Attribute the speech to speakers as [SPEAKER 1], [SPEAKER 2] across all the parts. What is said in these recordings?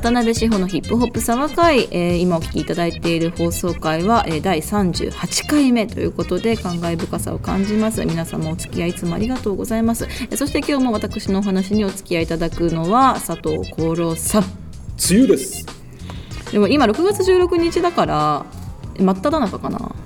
[SPEAKER 1] 渡辺志保のヒップホップサワ会、えー、今お聞きいただいている放送回は、えー、第38回目ということで感慨深さを感じます。皆様お付き合いいつもありがとうございます、えー、そして今日も私のお話にお付き合いいただくのは佐藤幸郎さん。
[SPEAKER 2] 梅雨です。
[SPEAKER 1] でも今6月16日だから真っ只中かな。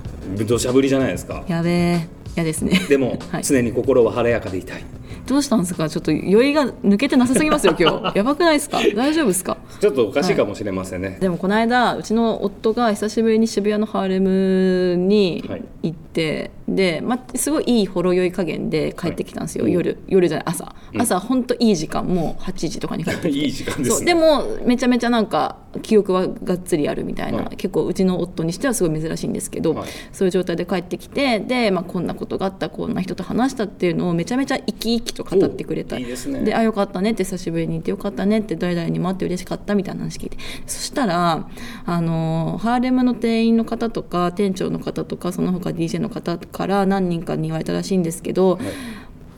[SPEAKER 2] 土砂降りじゃないですか。
[SPEAKER 1] やべえ嫌ですね。
[SPEAKER 2] でも、はい、常に心は晴れやかでいたい
[SPEAKER 1] どうしたんですか？ちょっと酔いが抜けてなさすぎますよ今日。やばくないですか？大丈夫ですか？
[SPEAKER 2] ちょっとおかしいかもしれませんね、はい、
[SPEAKER 1] でもこの間うちの夫が久しぶりに渋谷のハーレムに行って、はい、で、まあ、すごいいいほろ酔い加減で帰ってきたんですよ、はい、夜夜じゃない朝。朝本当いい時間もう8時とかに帰ってきて。
[SPEAKER 2] いい時間です、
[SPEAKER 1] ね、でもめちゃめちゃなんか記憶はがっつりあるみたいな、結構うちの夫にしてはすごい珍しいんですけど、そういう状態で帰ってきてで、まあ、こんなことがあったこんな人と話したっていうのをめちゃめちゃ生き生きと語ってくれた。
[SPEAKER 2] いいですね。
[SPEAKER 1] であよかったねって久しぶりに言ってよかったねって誰々にも会って嬉しかったみたいな話聞いて。そしたらあのハーレムの店員の方とか店長の方とかその他 DJ の方から何人かに言われたらしいんですけど、はい、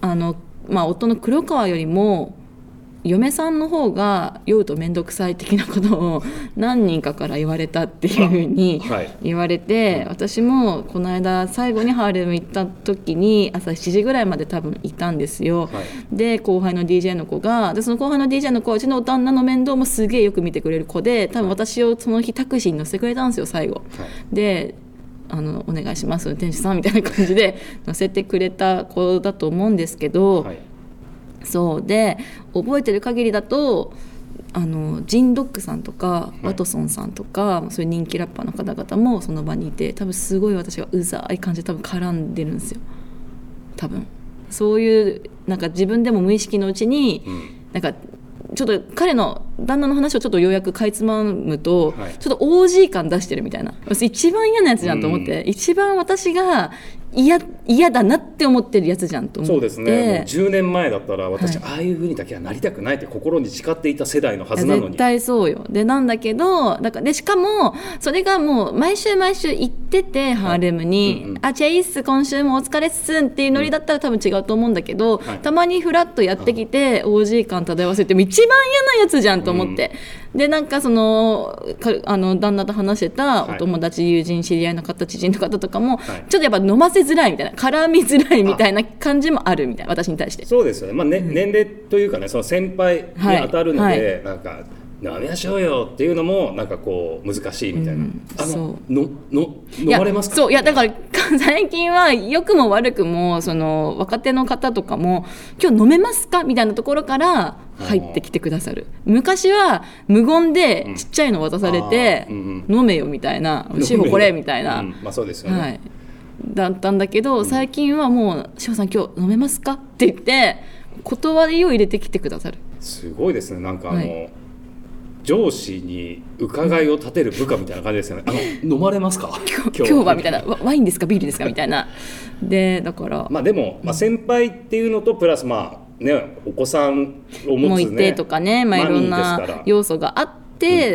[SPEAKER 1] あのまあ、夫の黒川よりも嫁さんの方が酔うと面倒くさい的なことを 何人かから言われたっていうふうに言われて、はい、私もこの間最後にハーレム行った時に朝7時ぐらいまで多分いたんですよ、はい、で後輩の DJ の子がでその後輩の DJ の子はうちの旦那の面倒もすげえよく見てくれる子で多分私をその日タクシーに乗せてくれたんですよ最後。はい、であのお願いします運転手さんみたいな感じで 乗せてくれた子だと思うんですけど、はい。そうで覚えてる限りだとあのジン・ドックさんとか、ワトソンさんとかそういう人気ラッパーの方々もその場にいて多分すごい私がうざい感じで多分絡んでるんですよ。多分。そういうなんか自分でも無意識のうちに、うん、なんかちょっと彼の旦那の話をちょっとようやくかいつまむと、はい、ちょっと OG 感出してるみたいな。一番嫌なやつじゃんと思って、うん、一番私が嫌嫌だなって思ってるやつじゃんと思って。
[SPEAKER 2] そうですね。10年前だったら私、はい、ああいうふうにだけはなりたくないって心に誓っていた世代のはずなのに。
[SPEAKER 1] 絶対そうよ。でなんだけどだからでしかもそれがもう毎週毎週行ってて、ハーレムに「うんうん、あチェイス今週もお疲れっすん」っていうノリだったら多分違うと思うんだけど、はい、たまにフラッとやってきて OG 感漂わせても一番嫌なやつじゃんと思って、うん、でなんかそのかあの旦那と話してたお友達、友人知り合いの方知人の方とかも、ちょっとやっぱ飲ませづらいみたいな絡みづらいみたいな感じもあるみたいな私に対して。
[SPEAKER 2] そうですよね、まあね、うん、年齢というかねその先輩に当たるので、はい。はい、なんか飲みましょうよっていうのもなんかこう難しいみたいな、うん、あののの飲まれますか？
[SPEAKER 1] そう。いやだから 最近は良くも悪くもその若手の方とかも「今日飲めますか?」みたいなところから入ってきてくださる。昔は無言でちっちゃいの渡されて「うん飲めよ」みたいな「志保これ」みたいな、
[SPEAKER 2] まあそうですよね、はい
[SPEAKER 1] だったんだけど、最近はもう「志保さん今日飲めますか?」って言って断りを入れてきてくださる。
[SPEAKER 2] すごいですね。なんかあの、はい。上司に伺いを立てる部下みたいな感じですよね。あの飲まれますか？
[SPEAKER 1] 今日は。みたいな。ワインですか？ビールですか？みたいな。でだから。
[SPEAKER 2] まあでも、まあ、先輩っていうのとプラスまあねお子さんを持つ、ね、
[SPEAKER 1] もいてとかね、まあ、いろんな要素があって。って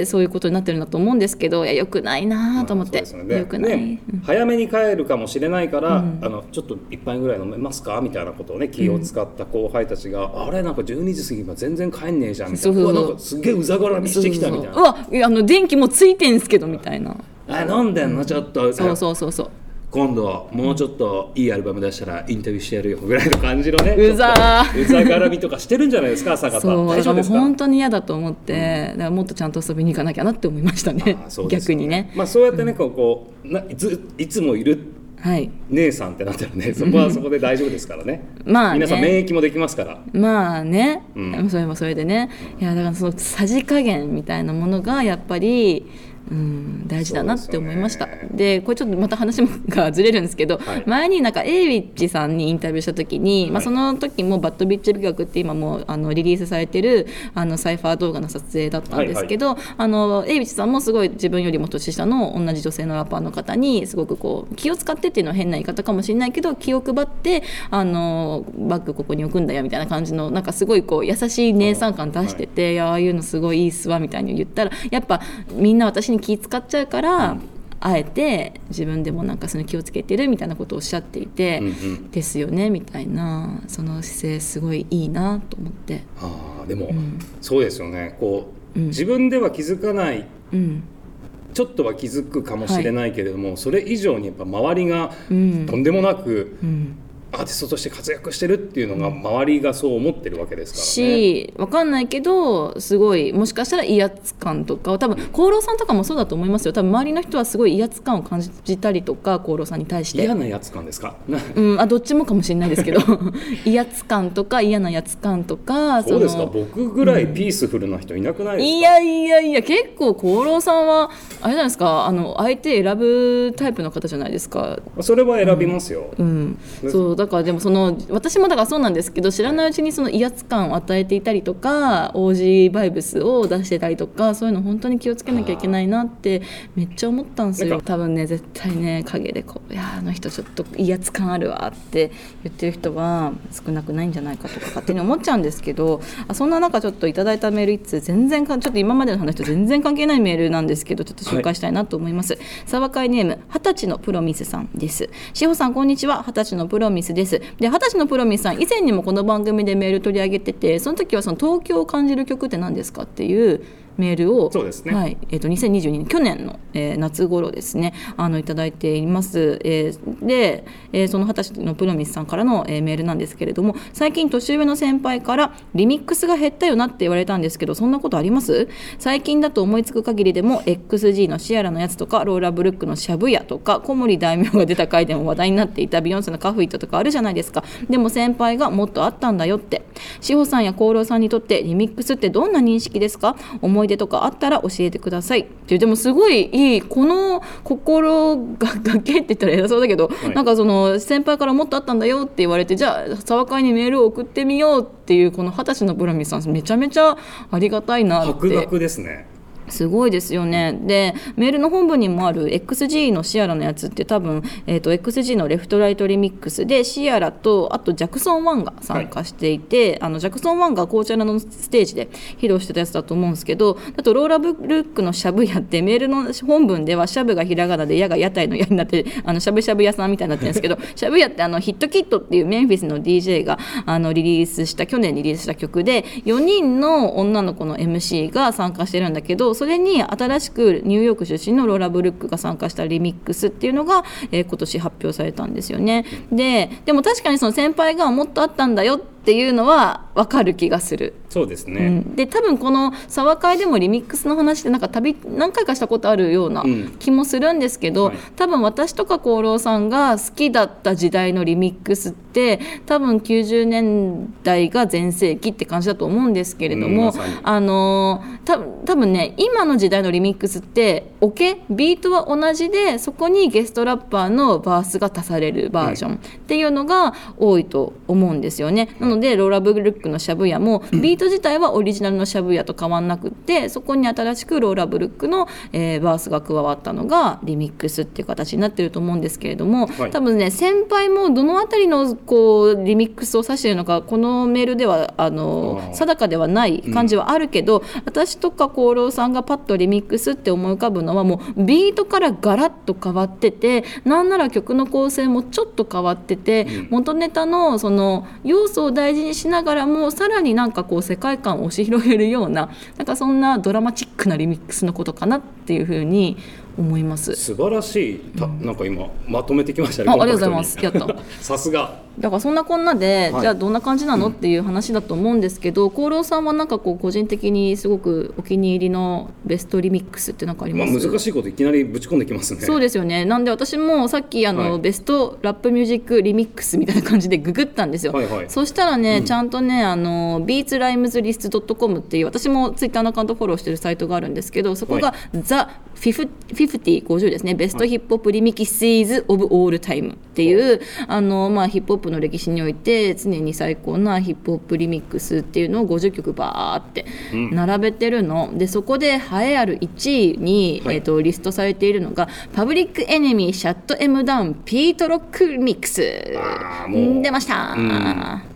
[SPEAKER 1] そういうことになってるんだと思うんですけどいやよくないなと思って、まあ、よくない、ね
[SPEAKER 2] うん、早めに帰るかもしれないから、うん、あのちょっと一杯ぐらい飲めますか？みたいなことをね気を使った後輩たちが、うん、あれなんか12時過ぎば全然帰んねえじゃんみたいな。なんかすげえうざがらみしてきたみたいな。う
[SPEAKER 1] わあの電気もついてんすけどみたいな。
[SPEAKER 2] あ飲んでんの？ちょっと。
[SPEAKER 1] そうそうそうそう
[SPEAKER 2] 今度もうちょっといいアルバム出したらインタビューしてやるよぐらいの感じのね
[SPEAKER 1] うざ
[SPEAKER 2] うざがらみとかしてるんじゃないですか朝方
[SPEAKER 1] そう大丈夫ですか？本当に嫌だと思って、うん、だからもっとちゃんと遊びに行かなきゃなって思いましたね、ね、逆にね。
[SPEAKER 2] まあそうやってねこうないついつもいるはい、姉さんってなったらねそこはそこで大丈夫ですからね。まあ、ね、皆さん免疫もできますから。
[SPEAKER 1] まあね、うん、それもそれでね。いやだからそのさじ加減みたいなものがやっぱりうん、大事だなって思いました。で、ね、これちょっとまた話がずれるんですけど、はい、前になんか A ウィッチさんにインタビューした時に、はい、まあ、その時もバッドビッチ美学って今もあのリリースされてるあのサイファー動画の撮影だったんですけど、はいはい、あの A ウィッチさんもすごい自分よりも年下の同じ女性のラッパーの方にすごくこう気を使ってっていうのは変な言い方かもしれないけど気を配ってあのバッグここに置くんだよみたいな感じのなんかすごいこう優しい姉さん感出してて、はい、いやああいうのすごいいいっすわみたいに言ったらやっぱみんな私に気使っちゃうから、うん、あえて自分でもなんかその気をつけてるみたいなことをおっしゃっていて、うんうん、ですよねみたいなその姿勢すごいいいなと思って。
[SPEAKER 2] あでも、うん、そうですよね。こう自分では気づかない
[SPEAKER 1] うん。
[SPEAKER 2] ちょっとは気づくかもしれないけれども、それ以上にやっぱ周りがと
[SPEAKER 1] うん。
[SPEAKER 2] んでもなく
[SPEAKER 1] うん
[SPEAKER 2] アーティストとして活躍してるっていうのが周りがそう思ってるわけですからね。
[SPEAKER 1] しわかんないけどすごいもしかしたら威圧感とか多分厚労さんとかもそうだと思いますよ。多分周りの人はすごい威圧感を感じたりとか厚労さんに対して。
[SPEAKER 2] 嫌なやつ感ですか？な
[SPEAKER 1] うん、あどっちもかもしれないですけど。威圧感とか嫌なやつ感とか
[SPEAKER 2] そうですか？
[SPEAKER 1] の
[SPEAKER 2] 僕ぐらいピースフルな人いなくないですか、
[SPEAKER 1] いやいやいや結構厚労さんはあれじゃないですか？あの相手選ぶタイプの方じゃないですか。
[SPEAKER 2] それは選びますよ、
[SPEAKER 1] うん、そうだからでもその私もだからそうなんですけど知らないうちにその威圧感を与えていたりとか OG バイブスを出してたりとかそういうの本当に気をつけなきゃいけないなってめっちゃ思ったんですよ多分ね絶対ね陰でこう「いやあの人ちょっと威圧感あるわ」って言ってる人は少なくないんじゃないかとか勝手に思っちゃうんですけどあそんな中ちょっといただいたメール一通全然かちょっと今までの話と全然関係ないメールなんですけどちょっと紹介したいなと思います。サバカイネーム二十歳のプロミスさんです。しほさんこんにちは二十歳のプロミスです。で二十歳のプロミスさん以前にもこの番組でメール取り上げててその時はその東京を感じる曲って何ですかっていうメールを
[SPEAKER 2] そうですね。
[SPEAKER 1] はいえー、と2022年去年の、えー夏頃ですねあのいただいています、えーで、えーその二十歳のプロミスさんからの、えーメールなんですけれども最近年上の先輩からリミックスが減ったよなって言われたんですけどそんなことあります？最近だと思いつく限りでも XG のシアラのやつとかローラ・ブルックのシャブヤとか小森大名が出た回でも話題になっていたビヨンセのカフイットとかあるじゃないですか。でも先輩がもっとあったんだよって志保さんや功労さんにとってリミックスってどんな認識ですか？思い出とかあったら教えてください。っていうでもすごいいいこの心ががけって言ったら偉そうだけど、
[SPEAKER 2] い。
[SPEAKER 1] なんかその先輩からもっとあったんだよって言われてじゃあ沢会にメールを送ってみようっていうこの二十歳のブラミさんめちゃめちゃありがたいなって。
[SPEAKER 2] 博学ですね
[SPEAKER 1] すごいですよね。でメールの本文にもある XG のシアラのやつって多分、えー、と XG のレフトライトリミックスでシアラとあとジャクソン・ワンが参加していて、あのジャクソン・ワンが紅茶のステージで披露してたやつだと思うんですけどあとローラ・ブルックのしゃぶ屋ってメールの本文ではしゃぶがひらがなで矢が屋台の矢になってあのしゃぶしゃぶ屋さんみたいになってるんですけど しゃぶ屋ってあのヒットキットっていうメンフィスの DJ があのリリースした去年リリースした曲で4人の女の子の MC が参加してるんだけどそれに新しくニューヨーク出身のローラ・ブルックが参加したリミックスっていうのが、えー今年発表されたんですよね。ででも確かにその先輩がもっとあったんだよっていうのは分かる気がする。
[SPEAKER 2] そうですね、
[SPEAKER 1] うん、で多分この「沢会」でもリミックスの話ってなんか旅何回かしたことあるような
[SPEAKER 2] うん。
[SPEAKER 1] 気もするんですけど、
[SPEAKER 2] はい。
[SPEAKER 1] 多分私とか功労さんが好きだった時代のリミックスって多分90年代が全盛期って感じだと思うんですけれども、
[SPEAKER 2] うんま
[SPEAKER 1] あのーた多分ね今の時代のリミックスってオケ？ビートは同じでそこにゲストラッパーのバースが足されるバージョンっていうのが多いと思うんですよね。なのでローラ・ブルックのシャブヤもビート自体はオリジナルのシャブヤと変わんなくってそこに新しくローラ・ブルックの、えーバースが加わったのがリミックスっていう形になってると思うんですけれども、
[SPEAKER 2] はい。
[SPEAKER 1] 多分ね先輩もどの辺りのこうリミックスを指しているのかこのメールではあの定かではない感じはあるけど、私とか功労さんがパッとリミックスって思い浮かぶのはもうビートからガラッと変わっててなんなら曲の構成もちょっと変わってて、元ネタのその要素を大事にしながらもさらになんかこう世界観を押し広げるようななんかそんなドラマチックなリミックスのことかなっていうふうに思います。
[SPEAKER 2] 素晴らしい。たなんか今まとめてきましたね
[SPEAKER 1] あありがとうございます。やった
[SPEAKER 2] さすが。
[SPEAKER 1] だからそんなこんなで、
[SPEAKER 2] はい。
[SPEAKER 1] じゃあどんな感じなのっていう話だと思うんですけど功労さんはなんかこう個人的にすごくお気に入りのベストリミックスってなんかあり
[SPEAKER 2] ま
[SPEAKER 1] ます、
[SPEAKER 2] あ難しいこといきなりぶち込んできますね。
[SPEAKER 1] そうですよね。なんで私もさっきあの、
[SPEAKER 2] はい。
[SPEAKER 1] Best Rap Music Remix みたいな感じでググったんですよ、
[SPEAKER 2] はいはい。
[SPEAKER 1] そしたらね、ちゃんとねあのビーツライムズリスト .com っていう私もツイッターのアカウントフォローしてるサイトがあるんですけどそこが、ザ・5050ですね。 Best Hip Hop Remixes of All Time っていうあの、まあ、ヒップホップの歴史において常に最高なヒップホップリミックスっていうのを50曲バーって並べてるの、でそこで栄えある1位に、
[SPEAKER 2] はい。
[SPEAKER 1] えー、とリストされているのがパブリックエネミーシャット M ダウンピートロックミックス出ました、
[SPEAKER 2] うん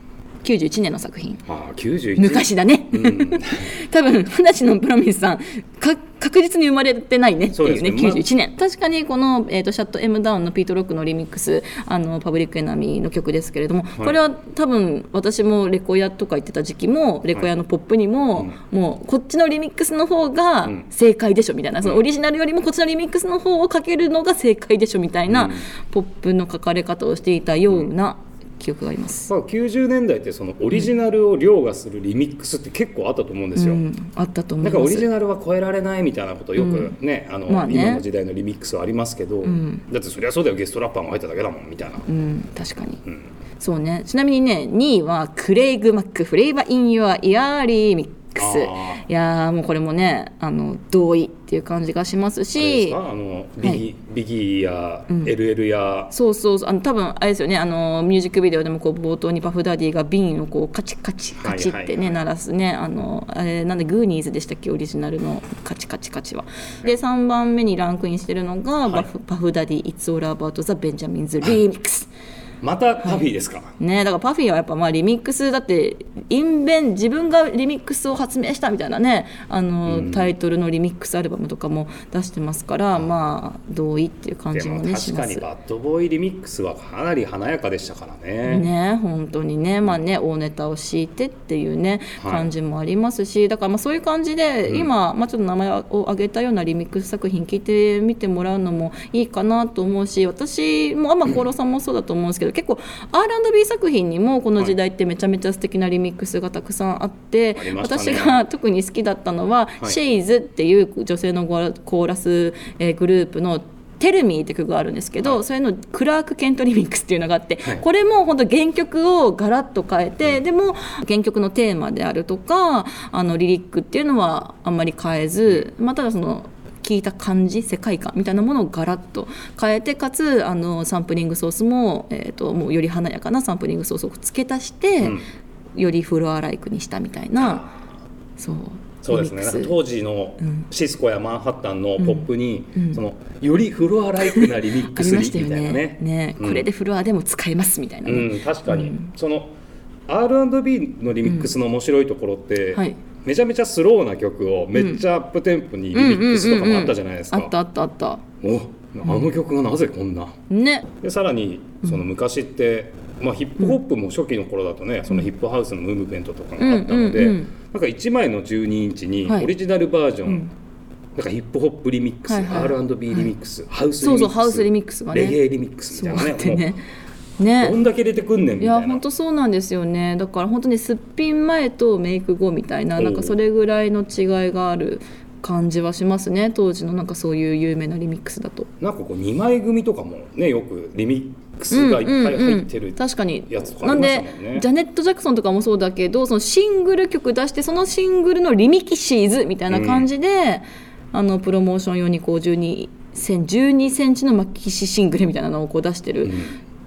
[SPEAKER 1] 91年の作品。
[SPEAKER 2] ああ91
[SPEAKER 1] 昔だね、
[SPEAKER 2] うん。
[SPEAKER 1] 多分船地のプロミスさんか確実に生まれてないねっていうね
[SPEAKER 2] そうですね。
[SPEAKER 1] 91年、確かにこの、えーと「シャット M ダウン」のピート・ロックのリミックスあのパブリックエナミーの曲ですけれども、これは多分私もレコ屋とか行ってた時期もレコ屋のポップにも、もうこっちのリミックスの方が正解でしょみたいな、そのオリジナルよりもこっちのリミックスの方をかけるのが正解でしょみたいな、ポップの書かれ方をしていたような記憶があります。
[SPEAKER 2] まあ、90年代ってそのオリジナルを凌駕するリミックスって結構あったと思うんですよ。
[SPEAKER 1] うん、あったと思
[SPEAKER 2] ないんかオリジ
[SPEAKER 1] ます。
[SPEAKER 2] ナルは超えられないみたいなことよくね,、あの
[SPEAKER 1] まあね。
[SPEAKER 2] 今の時代のリミックスはありますけど、だってそりゃそうだよゲストラッパーも入っただけだもんみたいな、
[SPEAKER 1] うん、確かに、そうね。ちなみにね2位はクレイグ・マック「Flava in Ya Ear Remix」
[SPEAKER 2] あ
[SPEAKER 1] いやーもうこれもねあの同意っていう感じがしますし。
[SPEAKER 2] か？あのビギ,、ビギーや LL や、
[SPEAKER 1] そうそうそう。あの多分あれですよね。あのミュージックビデオでもこう冒頭にパフダディが瓶をこうカチカチカチってね、
[SPEAKER 2] はいはいはい。
[SPEAKER 1] 鳴らすね。あのあれなんでグーニーズでしたっけ？オリジナルの。カチカチカチは。で3番目にランクインしてるのが、バフパフダディ「It's All About the Benjamins Remix」。
[SPEAKER 2] またパフィーですか、
[SPEAKER 1] ねだからパフィーはやっぱまあリミックスだって invent 自分がリミックスを発明したみたいなねあの、タイトルのリミックスアルバムとかも出してますからまあ同意っていう感じもねします
[SPEAKER 2] 確かにバッドボーイリミックスはかなり華やかでしたからね。
[SPEAKER 1] ね本当にねまあね大ネタを敷いてっていうね
[SPEAKER 2] はい。
[SPEAKER 1] 感じもありますし、だからまあそういう感じで、今、まあ、ちょっと名前を挙げたようなリミックス作品聞いてみてもらうのもいいかなと思うし私もまあ 厚労さんもそうだと思うんですけど結構 R&B 作品にもこの時代ってめちゃめちゃ素敵なリミックスがたくさんあって、
[SPEAKER 2] ありましたね。
[SPEAKER 1] 私が特に好きだったのは、
[SPEAKER 2] はい。
[SPEAKER 1] シェイズっていう女性のコーラス、えーグループの「テルミーって曲があるんですけど、それのクラーク・ケントリミックスっていうのがあって、
[SPEAKER 2] はい。
[SPEAKER 1] これも本当原曲をガラッと変えて、でも原曲のテーマであるとかあのリリックっていうのはあんまり変えず、まあ、ただその聞いた感じ世界観みたいなものをガラッと変えてかつあのサンプリングソースも,、えー、ともうより華やかなサンプリングソースを付け足して、
[SPEAKER 2] ん。
[SPEAKER 1] よりフロアライクにしたみたいなそう
[SPEAKER 2] そうですね。当時のシスコやマンハッタンのポップに、そのよりフロアライクなリミックスみたいなね。
[SPEAKER 1] ね、
[SPEAKER 2] うん。
[SPEAKER 1] これでフロアでも使えますみたいなね、
[SPEAKER 2] うん、確かに、その R&B のリミックスの面白いところって、
[SPEAKER 1] はい
[SPEAKER 2] めちゃめちゃスローな曲をめっちゃアップテンポにリミックスとかもあったじゃないですか、
[SPEAKER 1] あったあったあった。
[SPEAKER 2] おあの曲がなぜこんな？
[SPEAKER 1] ね。
[SPEAKER 2] でさらにその昔って、まあ、ヒップホップも初期の頃だとね、そのヒップハウスのムーブメントとかがあったので、
[SPEAKER 1] うんうんうん。
[SPEAKER 2] なんか1枚の12インチに
[SPEAKER 1] はい。
[SPEAKER 2] オリジナルバージョン、なんかヒップホップリミックス、
[SPEAKER 1] はいはい
[SPEAKER 2] R&B リミックス、ハウスリ
[SPEAKER 1] そう
[SPEAKER 2] ミックス
[SPEAKER 1] そうハウスリミックスがね。
[SPEAKER 2] レゲエリミックス
[SPEAKER 1] そう
[SPEAKER 2] みたいなね
[SPEAKER 1] ね。
[SPEAKER 2] も
[SPEAKER 1] ね。
[SPEAKER 2] うどんだけ入れてくんねんみ
[SPEAKER 1] いや本当そうなんですよね。だから本当にすっぴん前とメイク後みたいななんかそれぐらいの違いがある感じはしますね当時のなんかそういう有名なリミックスだと。
[SPEAKER 2] なんかこう2枚組とかもねよくリミックスがいっぱい入ってる、
[SPEAKER 1] 確かに。
[SPEAKER 2] やつとかあ
[SPEAKER 1] なんでジャネット・ジャクソンとかもそうだけどそのシングル曲出してそのシングルのリミキシーズみたいな感じで、あのプロモーション用にこう12セン12センチのマキシシングルみたいなのをこう出してる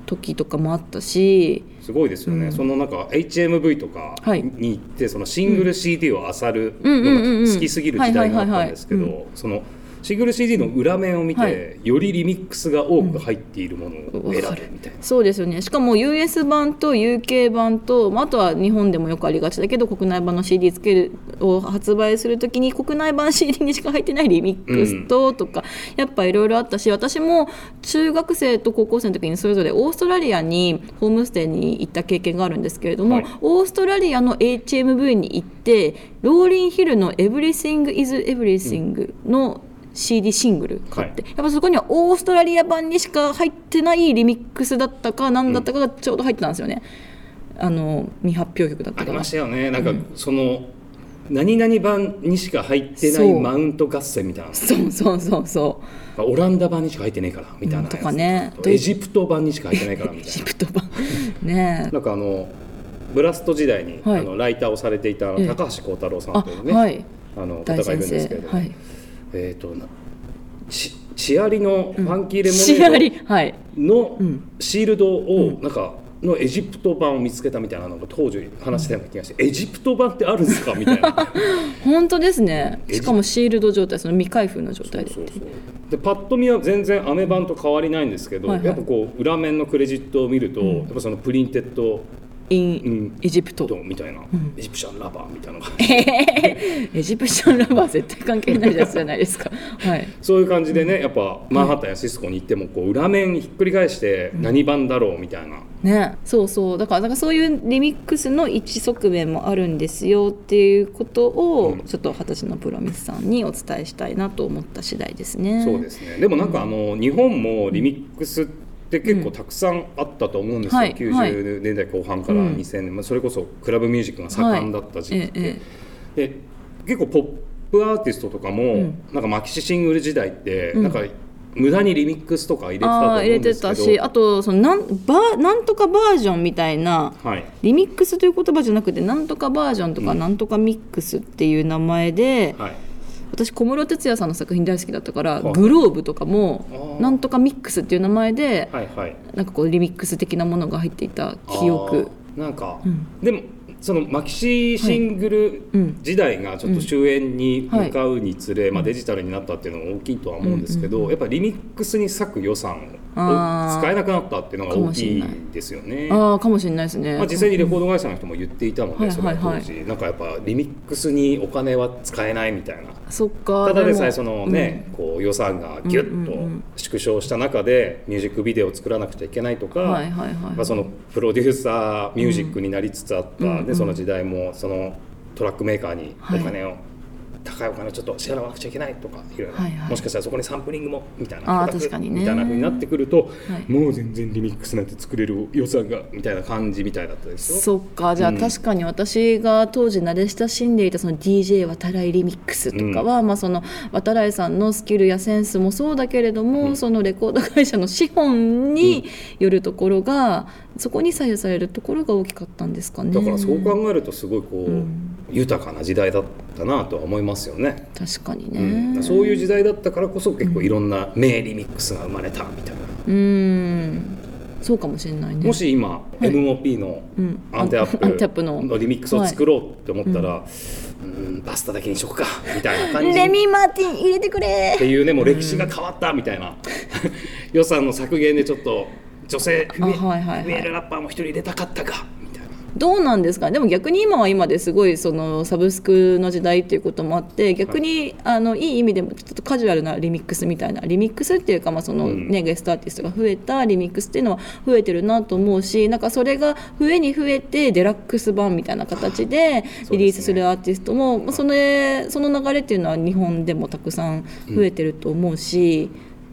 [SPEAKER 1] 時とかもあったし、
[SPEAKER 2] すごいですよね、そのなんか HMV とか
[SPEAKER 1] はい。
[SPEAKER 2] に行ってそのシングル CD を漁る
[SPEAKER 1] うんうんうんうん
[SPEAKER 2] のが好きすぎる時代があったんですけどそのシングル CD の裏面を見て、
[SPEAKER 1] はい。
[SPEAKER 2] よりリミックスが多く入っているものを選ぶみたいな、
[SPEAKER 1] そうですよね。しかも US 版と UK 版と、まあ、あとは日本でもよくありがちだけど国内版の CD つけるを発売するときに国内版 CD にしか入ってないリミックスと、とかやっぱいろいろあったし私も中学生と高校生の時にそれぞれオーストラリアにホームステイに行った経験があるんですけれども、
[SPEAKER 2] はい。
[SPEAKER 1] オーストラリアの HMV に行ってローリンヒルの「Everything is Everything」の CD シングル買って、やっぱそこにはオーストラリア版にしか入ってないリミックスだったか何だったかがちょうど入ってたんですよね、あの未発表曲だったから
[SPEAKER 2] ありましたよね。なんかその、何々版にしか入ってないマウント合戦みたいな
[SPEAKER 1] そうそうそうそう。
[SPEAKER 2] まあオランダ版にしか入ってないからみたいなやつ。
[SPEAKER 1] とかね。
[SPEAKER 2] エジプト版にしか入ってないからみ
[SPEAKER 1] エ
[SPEAKER 2] たい
[SPEAKER 1] ジプト版。ね
[SPEAKER 2] ななんかあのブラスト時代に、
[SPEAKER 1] はい。
[SPEAKER 2] あのライターをされていた高橋幸太郎さん
[SPEAKER 1] あ
[SPEAKER 2] というね、
[SPEAKER 1] はい。
[SPEAKER 2] あの方がいるんですけれども、
[SPEAKER 1] 生。はい
[SPEAKER 2] えっ、となチチアリのファンキーレモネー
[SPEAKER 1] はい。
[SPEAKER 2] ドのシールドをなんかのエジプト版を見つけたみたいなのが当時話してたような気がして、エジプト版ってあるんですか？みたいな。
[SPEAKER 1] 本当ですね。しかも sealed 状態その未開封の状態で
[SPEAKER 2] でパッと見は全然アメ版と変わりないんですけど、
[SPEAKER 1] はいはい。
[SPEAKER 2] やっぱこう裏面のクレジットを見ると、やっぱそのプリンテッド
[SPEAKER 1] in エジプト。
[SPEAKER 2] みたいな、エジプシャンラバーみたいな
[SPEAKER 1] エジプシャンラバー絶対関係ないやつじゃないですか、はい、
[SPEAKER 2] そういう感じでねやっぱマンハッタンやシスコに行ってもこう裏面ひっくり返して何番だろうみたいな、
[SPEAKER 1] ね。そうそう。だからだからそういうリミックスの一側面もあるんですよっていうことを、ちょっと二十歳のプロミスさんにお伝えしたいなと思った次第ですね。
[SPEAKER 2] そうですね。でもなんかあの、日本もリミックスって結構たくさんあったと思うんですよ、うん、90年代後半から2000年、まあ、それこそクラブミュージックが盛んだった時期って、はい。で結構ポップアーティストとかも、うん、なんかマキシシングル時代って、なんか無駄にリミックスとか入れてたと思うんですけど。入れてたし
[SPEAKER 1] あとそのなんバなんとかバージョンみたいな、はい、リミックスという言葉じゃなくてなんとかバージョンとか、なんとかミックスっていう名前で、はい私小室哲哉さんの作品大好きだったから、グローブとかもなんとかミックスっていう名前で、はいはい、なんかこうリミックス的なものが入っていた記憶。
[SPEAKER 2] なんか、うん、でもそのマキシシングル時代がちょっと終焉に向かうにつれ、まあ、デジタルになったっていうのも大きいとは思うんですけど、やっぱりリミックスに割く予算を使えなくなったっていうのが大きいんですよね。
[SPEAKER 1] あかもしれない。ですね、
[SPEAKER 2] まあ、実際にレコード会社の人も言っていたので、それは当時、なんかやっぱリミックスにお金は使えないみたいな。
[SPEAKER 1] そっか
[SPEAKER 2] ただでさえそのね、うん、こう予算がギュッと縮小した中でミュージックビデオを作らなくちゃいけないとか、まあ、そのプロデューサーミュージックになりつつあった、うん、でその時代もそのトラックメーカーにお金を、はい高いお金をちょっと支払わなくちゃいけないとかいろいろ、はいはい、もしかしたらそこにサンプリングもみたいな
[SPEAKER 1] あ確かに、ね、
[SPEAKER 2] みたいなふうになってくると、はい、もう全然リミックスなんて作れる予算がみたいな感じみたいだったですよ
[SPEAKER 1] そっかじゃあ、うん、確かに私が当時慣れ親しんでいたその DJ 渡来リミックスとかは、うん、まあ、その渡来さんのスキルやセンスもそうだけれども、うん、そのレコード会社の資本によるところが、そこに左右されるところが大きかったんですかね。
[SPEAKER 2] だからそう考えるとすごいこう、豊かな時代だったなとは思いますよね。
[SPEAKER 1] 確かにね、
[SPEAKER 2] うん、そういう時代だったからこそ結構いろんな名リミックスが生まれたみたいな。
[SPEAKER 1] うん。そうかもしれないね。
[SPEAKER 2] もし今、はい、MOP のアンテアップの。リミックスを作ろうって思ったら、はい、うんバスタだけにしようかみたいな感じ。
[SPEAKER 1] レミー・マーティン入れてくれ。
[SPEAKER 2] っていうねもう歴史が変わったみたいな。予算の削減でちょっと女性フィメールラッパーも一人入れたかったか
[SPEAKER 1] どうなんですか？でも逆に今は今ですごいそのサブスクの時代っていうこともあって逆に、あのいい意味でもちょっとカジュアルなリミックスみたいなリミックスっていうか、まあそのねゲストアーティストが増えたリミックスっていうのは増えてるなと思うしなんかそれが増えに増えてデラックス版みたいな形でリリースするアーティストも、ね、そのその流れっていうのは日本でもたくさん増えてると思うし、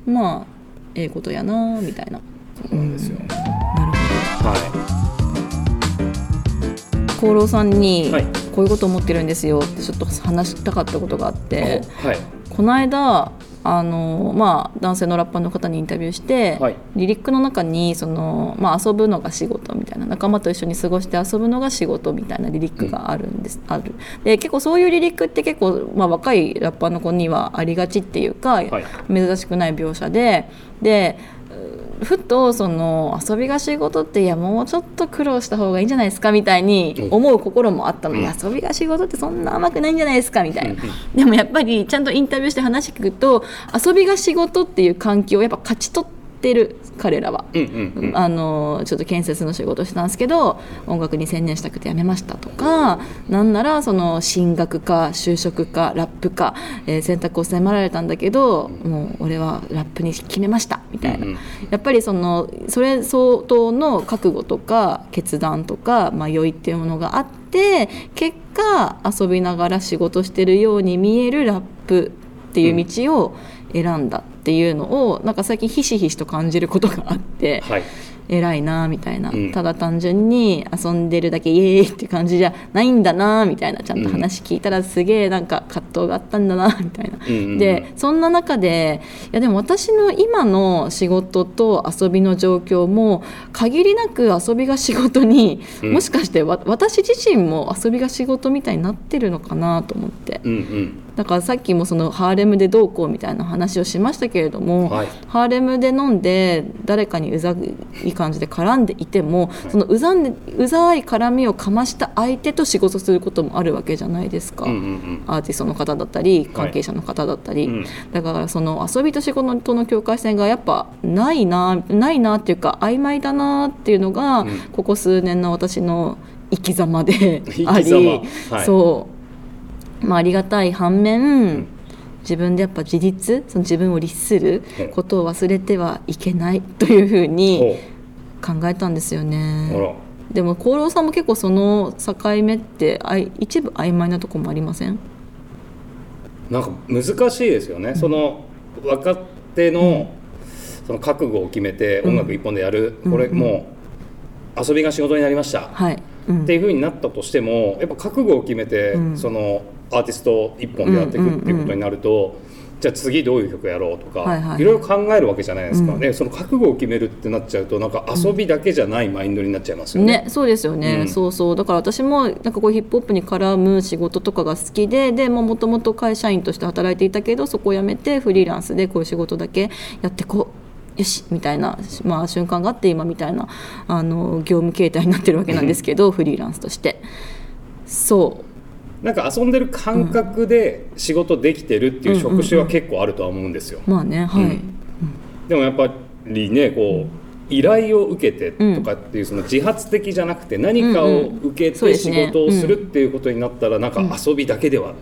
[SPEAKER 1] うん、まあええことやなみたいな。
[SPEAKER 2] そうなんですよ、うん、なる
[SPEAKER 1] ほど、はい。厚労さんにこういうこと思ってるんですよ。ってちょっと話したかったことがあって、はい、この間あのまあ、男性のラッパーの方にインタビューして、はい、リリックの中にその、まあ、遊ぶのが仕事みたいな仲間と一緒に過ごして遊ぶのが仕事みたいなリリックがあるんです、うん、ある。で結構そういうリリックって結構、まあ、若いラッパーの子にはありがちっていうか、はい、珍しくない描写ででふとその遊びが仕事っていやもうちょっと苦労した方がいいんじゃないですかみたいに思う心もあったの、うん、遊びが仕事ってそんな甘くないんじゃないですかみたいな、でもやっぱりちゃんとインタビューして話聞くと遊びが仕事っていう環境をやっぱ勝ち取ってってる彼らは、あのちょっと建設の仕事したんですけど音楽に専念したくて辞めましたとかなんならその進学か就職かラップか、えー、選択を迫られたんだけどもう俺はラップに決めましたみたいな、やっぱりそのそれ相当の覚悟とか決断とか迷いっていうものがあって結果遊びながら仕事してるように見えるラップっていう道を選んだっていうのをなんか最近ひしひしと感じることがあって、はい、偉いなみたいな、うん、ただ単純に遊んでるだけイエーイって感じじゃないんだなみたいなちゃんと話聞いたらすげえなんか葛藤があったんだなみたいな、うんうん、でそんな中でいやでも私の今の仕事と遊びの状況も限りなく遊びが仕事に、うん、もしかして私自身も遊びが仕事みたいになってるのかなと思って。うんうんだからさっきもそのハーレムでどうこうみたいな話をしましたけれども、はい、ハーレムで飲んで誰かにうざい感じで絡んでいても、はい、そのうざんでうざい絡みをかました相手と仕事することもあるわけじゃないですか、うんうんうん、アーティストの方だったり関係者の方だったり、はい。うん、だからその遊びと仕事との境界線がやっぱないなないなっていうか曖昧だなっていうのが、うん、ここ数年の私の生き様であり、そうまあ、ありがたい反面自分でやっぱ自立その自分を律することを忘れてはいけないというふうに考えたんですよね。でも功労さんも結構その境目って一部曖昧なとこもありません？
[SPEAKER 2] なんか難しいですよね、うん、その若手のその覚悟を決めて音楽一本でやる、うん、これもう遊びが仕事になりました、はい、っていうふうになったとしてもやっぱ覚悟を決めて、そのアーティスト一本でやっていくっていうことになると、じゃあ次どういう曲やろうとか、はいろいろ考えるわけじゃないですか、うん、でその覚悟を決めるってなっちゃうとなんか遊びだけじゃないマインドになっちゃいますよね。
[SPEAKER 1] ねそうですよね、うん、そうそう。だから私もなんかこうヒップホップに絡む仕事とかが好きででもともと会社員として働いていたけどそこを辞めてフリーランスでこういう仕事だけやってこう。よしみたいな、まあ、瞬間があって今みたいなあの業務形態になってるわけなんですけど、フリーランスとして。そう
[SPEAKER 2] なんか遊んでる感覚で仕事できてるっていう職種は結構あるとは思うんですよ。
[SPEAKER 1] まあねはい、
[SPEAKER 2] でもやっぱりねこう依頼を受けてとかっていうその自発的じゃなくて何かを受けて仕事をするっていうことになったらなんか遊びだけでは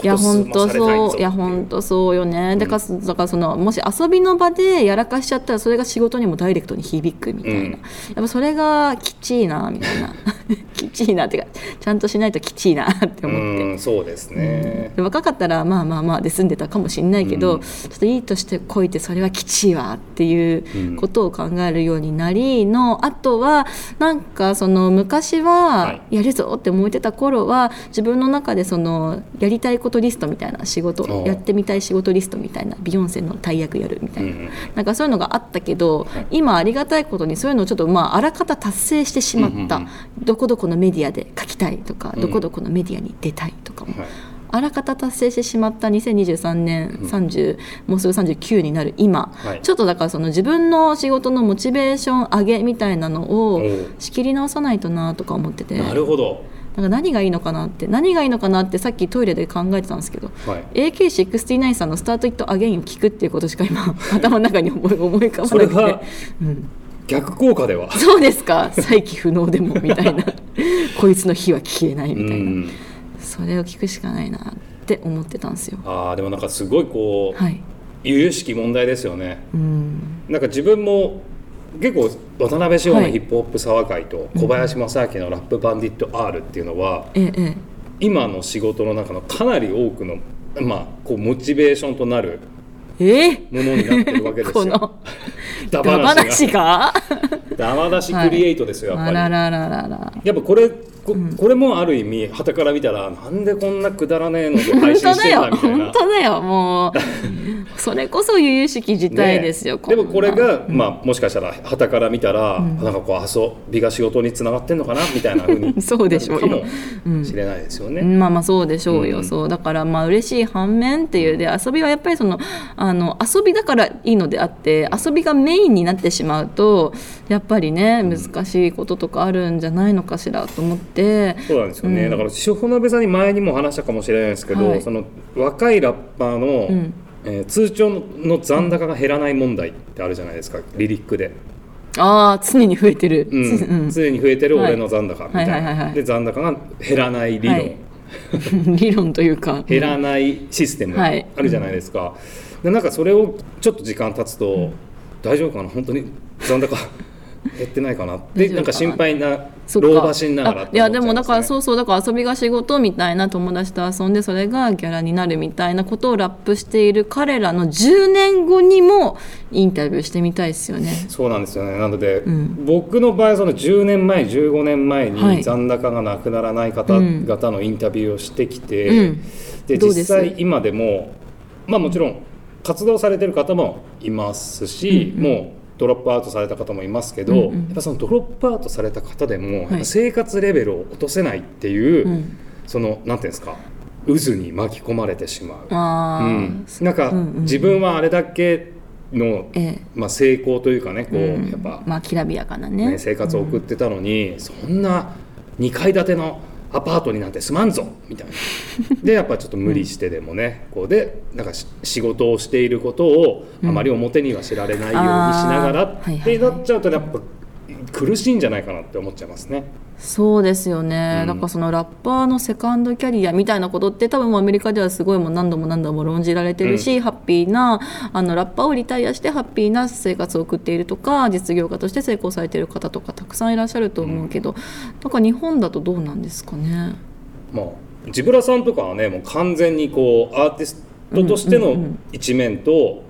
[SPEAKER 2] い
[SPEAKER 1] や本当そう。いや本当そうよね、だからだからそのもし遊びの場でやらかしちゃったらそれが仕事にもダイレクトに響くみたいな、うん、やっぱそれがきちいなみたいな きちいなっていうかちゃんとしないときちいなって思って、
[SPEAKER 2] そうですね、
[SPEAKER 1] うん、若かったらまあまあまあで済んでたかもしれないけど、うん、ちょっといいとしてこいてそれはきちいわっていうことを考えるようになりのあとはなんかその昔はやるぞって思ってた頃は自分の中でそのやりたいこと事リストみたいな仕事やってみたい仕事リストみたいなビヨンセの大役やるみたいな、うん、なんかそういうのがあったけど、はい、今ありがたいことにそういうのをちょっとまああらかた達成してしまった、うんうんうん、どこどこのメディアで書きたいとか、うん、どこどこのメディアに出たいとかも。はい。あらかた達成してしまった2023年30、うん、もうすぐ39になる今、はい、ちょっとだからその自分の仕事のモチベーション上げみたいなのを仕切り直さないとなとか思ってて
[SPEAKER 2] なるほど。
[SPEAKER 1] なんか何がいいのかなって何がいいのかなってさっきトイレで考えてたんですけど、はい、AK69 さんの「スタート・イット・アゲイン」を聞くっていうことしか今頭の中に思い浮かばなくて。うん
[SPEAKER 2] 逆効果では。
[SPEAKER 1] そうですか？再起不能でもみたいな。こいつの火は消えないみたいな。それを聞くしかないなって思ってたんですよ。
[SPEAKER 2] ああでもなんかすごいこう、はい、由々しき問題ですよね。うん。なんか自分も結構渡辺翔のヒップホップ沢会と小林正明のラップバンディット R っていうのは、今の仕事の中のかなり多くの、まあ、こうモチベーションとなるものになってるわけですよ。
[SPEAKER 1] ダマ話が。
[SPEAKER 2] ダマ出しクリエイトですよ、やっぱり。やっぱこれここれもある意味はたから見たらなんでこんなくだらねえので配信してんだみたいな。
[SPEAKER 1] 本当だよもう。それこそ由々しき事態ですよ、
[SPEAKER 2] ね、でもこれが、うん、まあ、もしかしたらはたから見たら、うん、なんかこう遊びが仕事につながってんのかなみたいなふうに
[SPEAKER 1] そうでしょうかも
[SPEAKER 2] しれないですよね、
[SPEAKER 1] うん、まあまあそうでしょうよ、そう。だからまあ嬉しい反面っていうで遊びはやっぱりそのあの遊びだからいいのであって遊びがメインになってしまうとやっぱりね難しいこととかあるんじゃないのかしらと思って。て
[SPEAKER 2] そうなんですよね、うん、だから塩鍋さんに前にも話したかもしれないですけど、はい、その若いラッパーの、うん、えー、通帳の残高が減らない問題ってあるじゃないですかリリックで。
[SPEAKER 1] ああ常に増えてる、
[SPEAKER 2] うん、常に増えてる俺の残高みたいな、で残高が減らない理論、はい、
[SPEAKER 1] 理論というか。
[SPEAKER 2] 減らないシステムあるじゃないですか、でなんかそれをちょっと時間経つと、大丈夫かな？本当に残高。減ってないかな？ってな？んか心配な老婆心ながら、
[SPEAKER 1] ね、いやでもだからそうそうだから遊びが仕事みたいな友達と遊んでそれがギャラになるみたいなことをラップしている彼らの10年後にもインタビューしてみたいですよね。
[SPEAKER 2] そうなんですよね。なので、うん、僕の場合はその10年前15年前に残高がなくならない方々のインタビューをしてきて、うん、で実際今でもまあもちろん活動されてる方もいますし、うんうん、もうドロップアウトされた方もいますけど、うんうん、やっぱそのドロップアウトされた方でも、生活レベルを落とせないっていう、うん、そのなんていうんですか渦に巻き込まれてしまう、うん、なんか、
[SPEAKER 1] うんうん
[SPEAKER 2] 自分はあれだけの、
[SPEAKER 1] ええ。
[SPEAKER 2] まあ、成功というかねこう、
[SPEAKER 1] うん。
[SPEAKER 2] やっぱ、
[SPEAKER 1] まあきらびやかなね。
[SPEAKER 2] ね、生活を送ってたのに、そんな2階建てのアパートになんてすまんぞみたいな。でやっぱちょっと無理してでもね、こうでなんか仕事をしていることをあまり表には知られないようにしながらってなっちゃうとやっぱ苦しいんじゃないかなって思っちゃいますね。
[SPEAKER 1] そうですよね、
[SPEAKER 2] うん。
[SPEAKER 1] だからそのラッパーのセカンドキャリアみたいなことって多分もうアメリカではすごいもう何度も何度も論じられてるし、ハッピーなあのラッパーをリタイアしてハッピーな生活を送っているとか実業家として成功されている方とかたくさんいらっしゃると思うけど、なんか日本だとどうなんですかね？
[SPEAKER 2] まあジブラさんとかはねもう完全にこうアーティストとしての
[SPEAKER 1] うんうんうん。
[SPEAKER 2] 一面と、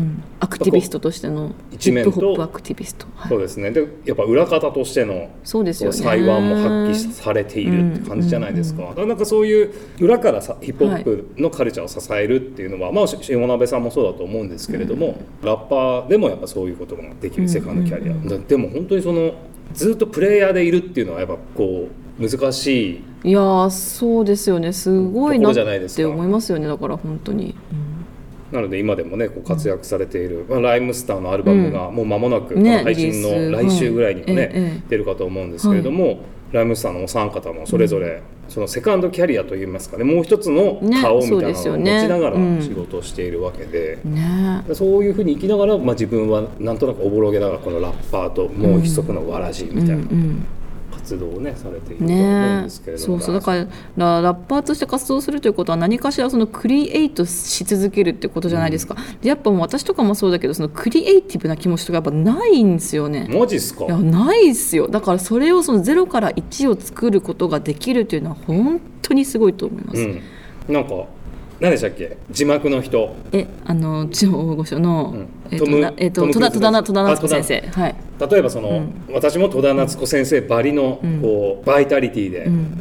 [SPEAKER 1] うん、アクティビストとしてのヒ
[SPEAKER 2] 一面と
[SPEAKER 1] ップホップアクティビスト、はい。
[SPEAKER 2] そうですね。でやっぱ裏方としての
[SPEAKER 1] そうですよね。
[SPEAKER 2] 才能も発揮されているって感じじゃないですか,、だからなんかそういう裏からさヒップホップのカルチャーを支えるっていうのは、まあし下鍋さんもそうだと思うんですけれども、ラッパーでもやっぱそういうことができるセカンドキャリア、だでも本当にそのずっとプレイヤーでいるっていうのはやっぱこう難しい。
[SPEAKER 1] いやーそうですよね。すごいなっ
[SPEAKER 2] ところじゃないですか
[SPEAKER 1] て思いますよね。だから本当に、
[SPEAKER 2] なので今でもねこう活躍されている、まあ、ライムスターのアルバムがもう間もなく、
[SPEAKER 1] ね
[SPEAKER 2] 配信の来週ぐらいにもね、出るかと思うんですけれども、ライムスターのお三方もそれぞれそのセカンドキャリアといいますかねもう一つの
[SPEAKER 1] ね
[SPEAKER 2] 顔みたいなのを持
[SPEAKER 1] ね
[SPEAKER 2] ちながら
[SPEAKER 1] うん。
[SPEAKER 2] 仕事をしているわけで。
[SPEAKER 1] うんね。
[SPEAKER 2] そういうふうに生きながら、まあ、自分はなんとなくおぼろげながらこのラッパーともう一足のわらじみたいな。
[SPEAKER 1] うん
[SPEAKER 2] 活動をねされていると思うん
[SPEAKER 1] ね
[SPEAKER 2] ですけれども、
[SPEAKER 1] そうそう。だからララッパーとして活動するということは何かしらそのクリエイトし続けるってことじゃないですか、でやっぱもう私とかもそうだけどそのクリエイティブな気持ちとかやっぱないんですよね。
[SPEAKER 2] マジっすか？
[SPEAKER 1] いやないっすよ。だからそれをその0から1を作ることができるというのは本当にすごいと思います、
[SPEAKER 2] うん、なんか何でしたっけ？字幕の人。
[SPEAKER 1] えあの地方大御所の、
[SPEAKER 2] うん。
[SPEAKER 1] えっえっと戸田戸田戸田夏子先生。はい。
[SPEAKER 2] 例えばその、私も戸田夏子先生ばりのこうバイタリティで、
[SPEAKER 1] うん。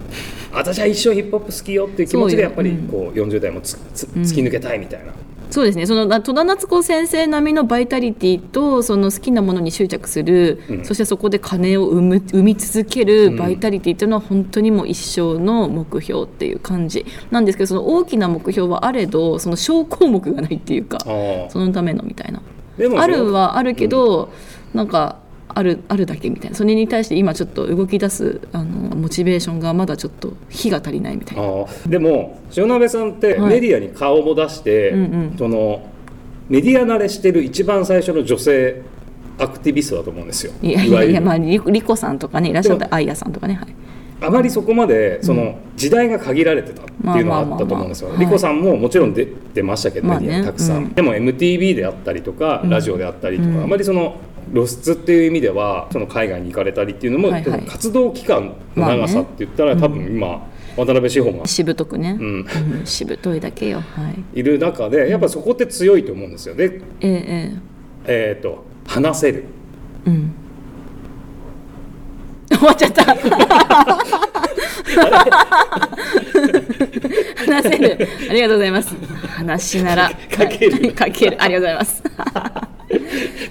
[SPEAKER 2] 私は一生ヒップホップ好きよっていう気持ちでやっぱりこう40代もつつ突き抜けたいみたいな、
[SPEAKER 1] そうですね。そのな戸田夏子先生並みのバイタリティとその好きなものに執着する、
[SPEAKER 2] うん。
[SPEAKER 1] そしてそこで金を生む生み続けるバイタリティというのは本当にもう一生の目標っていう感じ。なんですけどその大きな目標はあれどその小項目がないっていうかそのためのみたいな。あるはあるけど、なんかあるあるだけみたいな。それに対して今ちょっと動き出すあのモチベーションがまだちょっと火が足りないみたいな。
[SPEAKER 2] でも塩鍋さんって
[SPEAKER 1] はい。
[SPEAKER 2] メディアに顔も出して、
[SPEAKER 1] うんうん。
[SPEAKER 2] そのメディア慣れしてる一番最初の女性アクティビストだと思うんですよ。
[SPEAKER 1] いやいやいや、まあ、リリコさんとかねいらっしゃったあいやさんとかね、はい、
[SPEAKER 2] あまりそこまでその時代が限られてたっていうのはあったと思うんですよ。リコさんももちろん出てましたけど、
[SPEAKER 1] まあね。
[SPEAKER 2] たくさん、
[SPEAKER 1] うん。
[SPEAKER 2] でも MTV であったりとか、ラジオであったりとか、
[SPEAKER 1] うん。
[SPEAKER 2] あまりその露出っていう意味ではその海外に行かれたりっていうのも、
[SPEAKER 1] はいはい。
[SPEAKER 2] 活動期間の長さって言ったら、多分今渡辺志保が、
[SPEAKER 1] しぶとくね、
[SPEAKER 2] うん、
[SPEAKER 1] う んしぶといだけよ。はい。
[SPEAKER 2] いる中でやっぱそこって強いと思うんですよ。で
[SPEAKER 1] えええ
[SPEAKER 2] え。ー、と話せる。
[SPEAKER 1] えうん。終わっちゃった。話せる。ありがとうございます。話なら。
[SPEAKER 2] 書ける。
[SPEAKER 1] はい書ける。ありがとうございます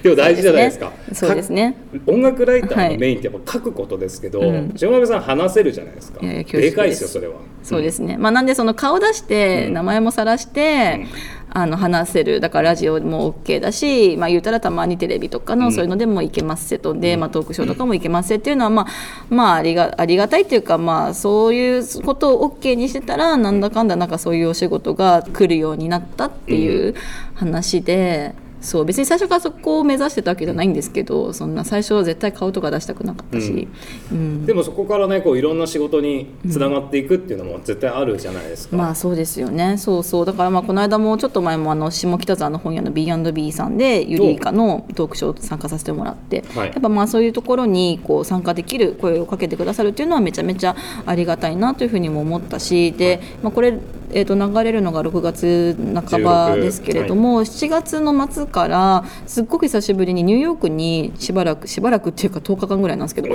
[SPEAKER 2] でも大事じゃないですか。
[SPEAKER 1] そうですね。
[SPEAKER 2] か音楽ライターのメインってやっぱ書くことですけど、
[SPEAKER 1] うん。
[SPEAKER 2] 塩鍋さん話せるじゃないですか。でかいですよそれは。
[SPEAKER 1] そうですね、まあ、なんでその顔出して
[SPEAKER 2] うん。
[SPEAKER 1] 名前もさらして、あの話せるだからラジオも OK だし、まあ、言うたらたまにテレビとか
[SPEAKER 2] うん。
[SPEAKER 1] のそういうのでもいけますせとで、まあ、トークショーとかもいけますせっていうのは、まあまあ、ありがありがたいっていうか、まあ、そういうことを OK にしてたらなんだかんだなんかそういうお仕事が来るようになったっていう話で。そう別に最初からそこを目指してたわけじゃないんですけどそんな最初は絶対顔とか出したくなかったし、うん。
[SPEAKER 2] でもそこからねこういろんな仕事につながっていくっていうのも絶対あるじゃないですか、
[SPEAKER 1] まあそうですよね。そうそう。だからまあこの間もちょっと前もあの下北沢の本屋の B&B さんでユリイカのトークショー参加させてもらって、
[SPEAKER 2] はい。
[SPEAKER 1] やっぱまあそういうところにこう参加できる声をかけてくださるっていうのはめちゃめちゃありがたいなというふうにも思ったしで、まあ、これ、えー、と流れるのが6月半ばですけれども、7月の末からすっごく久しぶりにニューヨークにしばらくしばらくっていうか10日間ぐらいなんですけど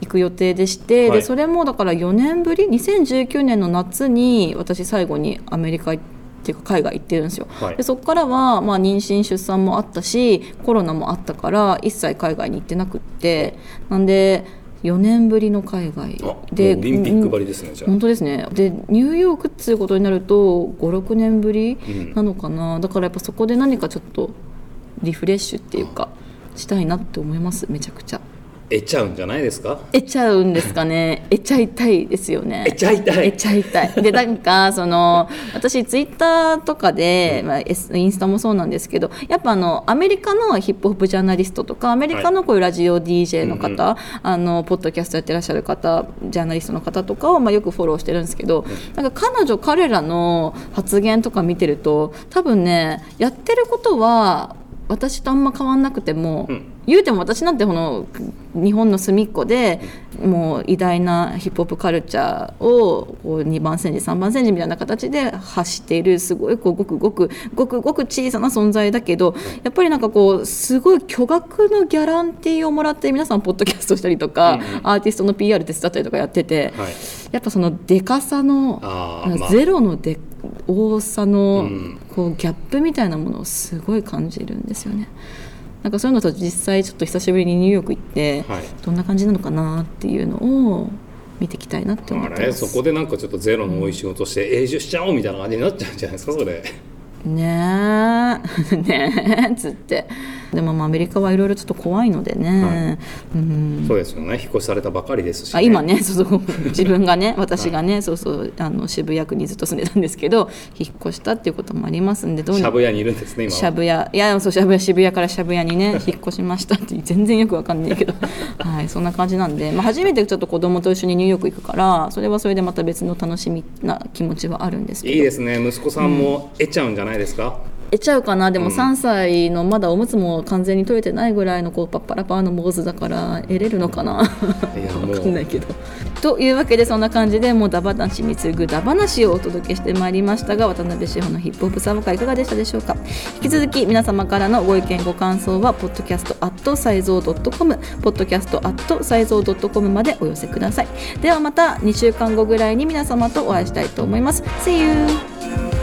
[SPEAKER 1] 行く予定でして、
[SPEAKER 2] はい。
[SPEAKER 1] でそれもだから4年ぶり2019年の夏に私最後にアメリカっていうか海外行ってるんですよ、
[SPEAKER 2] はい。
[SPEAKER 1] でそこからはまあ妊娠出産もあったしコロナもあったから一切海外に行ってなくってなんで4年ぶりの海外
[SPEAKER 2] でオリンピックばりですねじゃあ。
[SPEAKER 1] 本当ですね。でニューヨークっていうことになると56年ぶりなのかな、うん、だからやっぱそこで何かちょっとリフレッシュっていうかしたいなって思いますめちゃくちゃ。
[SPEAKER 2] 得ちゃうんじゃないですか？
[SPEAKER 1] 得ちゃうんですかね。得ちゃいたいですよね。
[SPEAKER 2] 得ちゃいた
[SPEAKER 1] い。得ちゃいたい。でなんか その私ツイッターとかで、まあ、インスタもそうなんですけどやっぱあのアメリカのヒップホップジャーナリストとかアメリカのこういうラジオ DJ の方、はい。あのポッドキャストやってらっしゃる方ジャーナリストの方とかを、まあ、よくフォローしてるんですけどなんか彼女彼らの発言とか見てると多分ねやってることは私とあんま変わんなくても、うん、言うても私なんてこの日本の隅っこでもう偉大なヒップホップカルチャーをこう2番煎じ3番煎じみたいな形で発しているすごいこうごくごくごくごく小さな存在だけどやっぱりなんかこうすごい巨額のギャランティーをもらって皆さんポッドキャストしたりとか、うんアーティストの PR 手伝ったりとかやってて、はい、やっぱそのでかさのゼロので多さのこうギャップみたいなものをすごい感じるんですよね。なんかそういうのと実際ちょっと久しぶりにニューヨーク行って、はい、どんな感じなのかなっていうのを見ていきたいなって思ってます、
[SPEAKER 2] そこでなんかちょっとゼロの多い仕事して永住しちゃおうみたいな感じになっちゃうんじゃないですかそれ。
[SPEAKER 1] ねえ。ねえつって。でもまあアメリカはいろいろちょっと怖いのでね、
[SPEAKER 2] はい、うん、そうですよね。引っ越しされたばかりですし、
[SPEAKER 1] ね、あ今ね そうそう。自分がね私がね、はい、そうそうあの渋谷区にずっと住んでたんですけど引っ越したっていうこともありますんで
[SPEAKER 2] どう渋谷にいるんですね今
[SPEAKER 1] 渋谷。いやそう渋谷渋谷から渋谷にね 引っ越しましたって全然よくわかんないけど。はいそんな感じなんで、まあ、初めてちょっと子供と一緒にニューヨーク行くからそれはそれでまた別の楽しみな気持ちはあるんですけど。
[SPEAKER 2] いいですね。息子さんも得ちゃうんじゃない？ですか、うん
[SPEAKER 1] 得ちゃうかな？でも3歳のまだおむつも完全に取れてないぐらいのこうパッパラパーの坊主だから得れるのかな？分かんないけど。というわけでそんな感じでもうダバなしに次ぐダバなしをお届けしてまいりましたが渡辺志保のヒップホップサブカいかがでしたでしょうか？引き続き皆様からのご意見ご感想はポッドキャストアットサイゾー .com ポッドキャストアットサイゾー .com までお寄せください。ではまた2週間後ぐらいに皆様とお会いしたいと思います。See you!